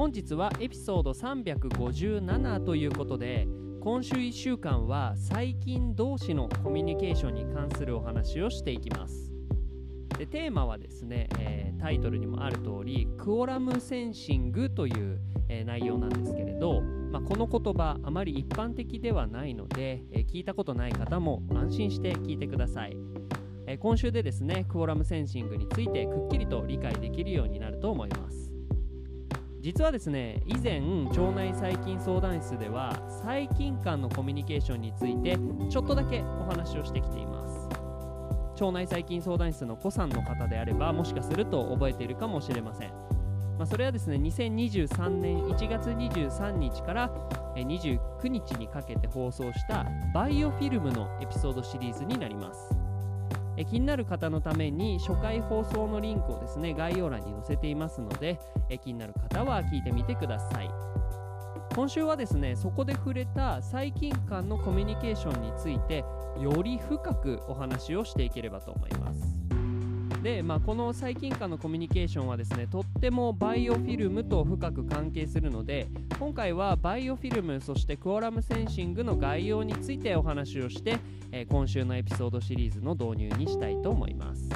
本日はエピソード357ということで今週1週間は細菌同士のコミュニケーションに関するお話をしていきます。でテーマはですね、えータイトルにもある通りクオラムセンシングという、えー内容なんですけれど、まあ、この言葉あまり一般的ではないので、えー聞いたことない方も安心して聞いてください、え今週でですねクオラムセンシングについてくっきりと理解できるようになると思います。実はですね以前腸内細菌相談室では細菌間のコミュニケーションについてちょっとだけお話をしてきています。腸内細菌相談室の子さんの方であればもしかすると覚えているかもしれません、まあ、それはですね2023年1月23日から29日にかけて放送したバイオフィルムのエピソードシリーズになります。え気になる方のために初回放送のリンクをですね概要欄に載せていますのでえ気になる方は聞いてみてください。今週はですねそこで触れた細菌間のコミュニケーションについてより深くお話をしていければと思います。で、まあ、この細菌間のコミュニケーションはですねとってもバイオフィルムと深く関係するので今回はバイオフィルムそしてクオラムセンシングの概要についてお話をして、えー今週のエピソードシリーズの導入にしたいと思います。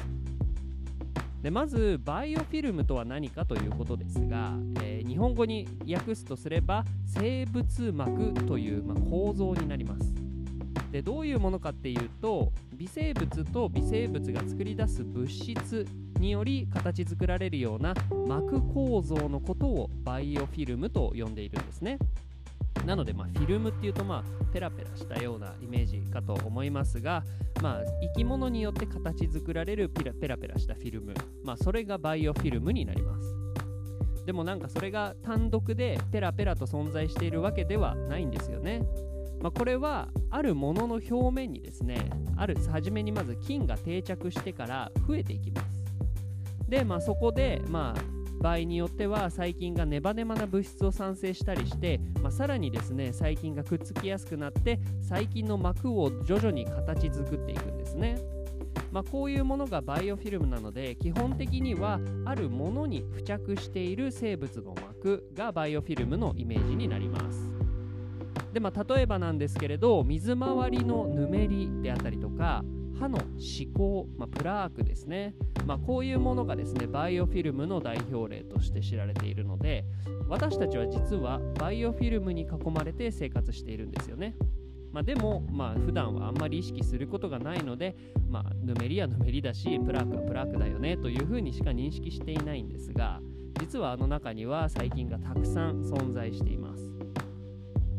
でまずバイオフィルムとは何かということですが、えー日本語に訳すとすれば生物膜という、まあ構造になります。でどういうものかっていうと微生物と微生物が作り出す物質により形作られるような膜構造のことをバイオフィルムと呼んでいるんですね。なので、まあ、フィルムっていうと、まあ、ペラペラしたようなイメージかと思いますが、まあ、生き物によって形作られるペラペラペラしたフィルム、まあ、それがバイオフィルムになります。でもなんかそれが単独でペラペラと存在しているわけではないんですよね。まあ、これはあるものの表面にですねある初めにまず菌が定着してから増えていきます。で、まあ、そこで、まあ、場合によっては細菌がネバネバな物質を産生したりして、まあ、さらにですね細菌がくっつきやすくなって細菌の膜を徐々に形作っていくんですね。まあ、こういうものがバイオフィルムなので基本的にはあるものに付着している生物の膜がバイオフィルムのイメージになります。でまあ、例えばなんですけれど水回りのぬめりであったりとか歯の歯垢、まあ、プラークですね、まあ、こういうものがですねバイオフィルムの代表例として知られているので私たちは実はバイオフィルムに囲まれて生活しているんですよね、まあ、でも、まあ普段はあんまり意識することがないので、まあ、ぬめりはぬめりだしプラークはプラークだよねというふうにしか認識していないんですが実はあの中には細菌がたくさん存在しています。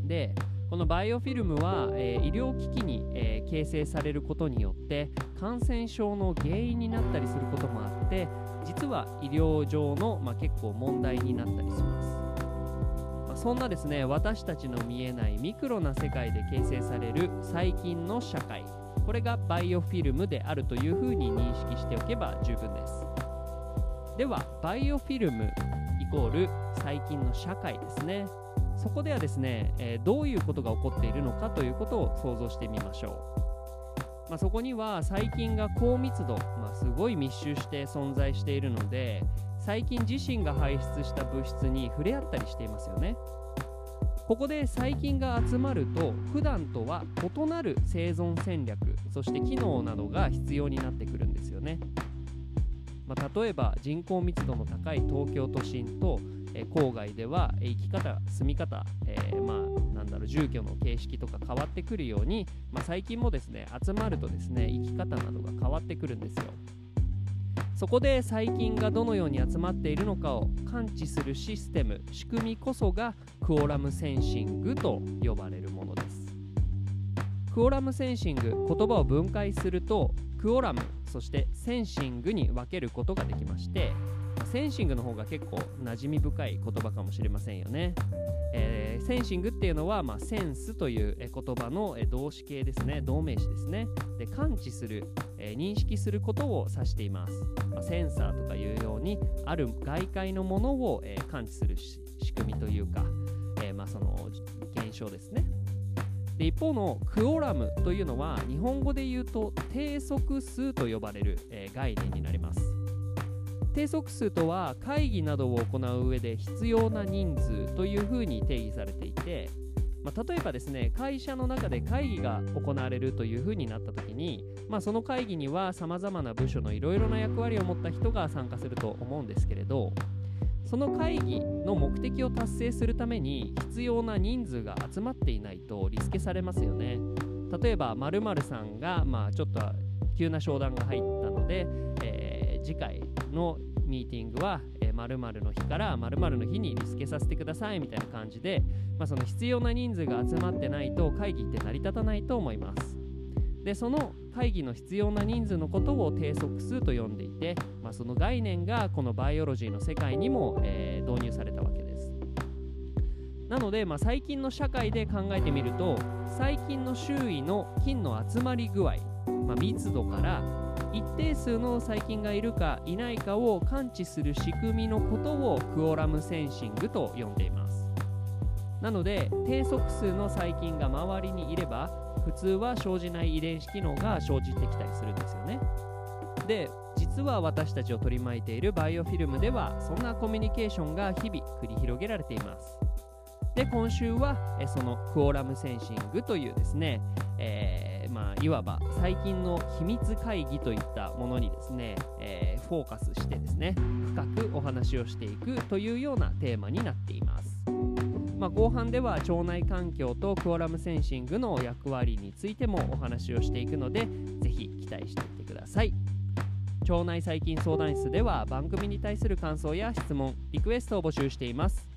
でこのバイオフィルムは、えー医療機器に、えー形成されることによって感染症の原因になったりすることもあって実は医療上の、まあ、結構問題になったりします、まあそんなですね私たちの見えないミクロな世界で形成される細菌の社会。これがバイオフィルムであるというふうに認識しておけば十分です。ではバイオフィルムイコール細菌の社会ですね。そこではですね、えーどういうことが起こっているのかということを想像してみましょう、まあ、そこには細菌が高密度、まあ、すごい密集して存在しているので細菌自身が排出した物質に触れ合ったりしていますよね。ここで細菌が集まると普段とは異なる生存戦略そして機能などが必要になってくるんですよね。まあ、例えば人口密度の高い東京都心と、え郊外では、え生き方住み方、えーまあなんだろう住居の形式とか変わってくるように、まあ、最近もですね集まるとですね生き方などが変わってくるんですよ。そこで細菌がどのように集まっているのかを感知するシステム仕組みこそがクオラムセンシングと呼ばれる。クオラムセンシング言葉を分解するとクオラムそしてセンシングに分けることができましてセンシングの方が結構馴染み深い言葉かもしれませんよね。えー、センシングっていうのは、まあ、センスという言葉の動詞形ですね。動名詞ですね。で感知する、えー、認識することを指しています、まあ、センサーとかいうようにある外界のものを、えー、感知する仕組みというか、えまあ、その現象ですね。で一方のクオラムというのは日本語で言うと定則数と呼ばれる、え概念になります。定則数とは会議などを行う上で必要な人数というふうに定義されていて、まあ、例えばですね会社の中で会議が行われるというふうになった時に、まあ、その会議にはさまざまな部署のいろいろな役割を持った人が参加すると思うんですけれどその会議の目的を達成するために必要な人数が集まっていないとリスケされますよね例えば〇〇さんが、まあ、ちょっと急な商談が入ったので、えー、次回のミーティングは、えー、〇〇の日から〇〇の日にリスケさせてくださいみたいな感じで、まあ、その必要な人数が集まってないと会議って成り立たないと思います。でその会議の必要な人数のことを定則数と呼んでいて、まあ、その概念がこのバイオロジーの世界にも、えー、導入されたわけです。なので、まあ、最近の社会で考えてみると細菌の周囲の菌の集まり具合、まあ、密度から一定数の細菌がいるかいないかを感知する仕組みのことをクオラムセンシングと呼んでいますなので低速数の細菌が周りにいれば普通は生じない遺伝子機能が生じてきたりするんですよねで実は私たちを取り巻いているバイオフィルムではそんなコミュニケーションが日々繰り広げられていますで今週はそのクオラムセンシングというですね、えーまあ、いわば最近の秘密会議といったものにですね、えー、フォーカスしてですね深くお話をしていくというようなテーマになっています。まあ、後半では腸内環境とクオラムセンシングの役割についてもお話をしていくのでぜひ期待していてください。腸内細菌相談室では番組に対する感想や質問リクエストを募集しています。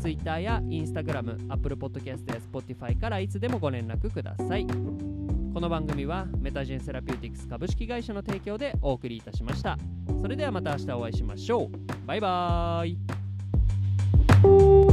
Twitter や Instagram、Apple Podcast や Spotify からいつでもご連絡ください。この番組はメタジェンセラピューティクス株式会社の提供でお送りいたしました。それではまた明日お会いしましょう。バイバーイ。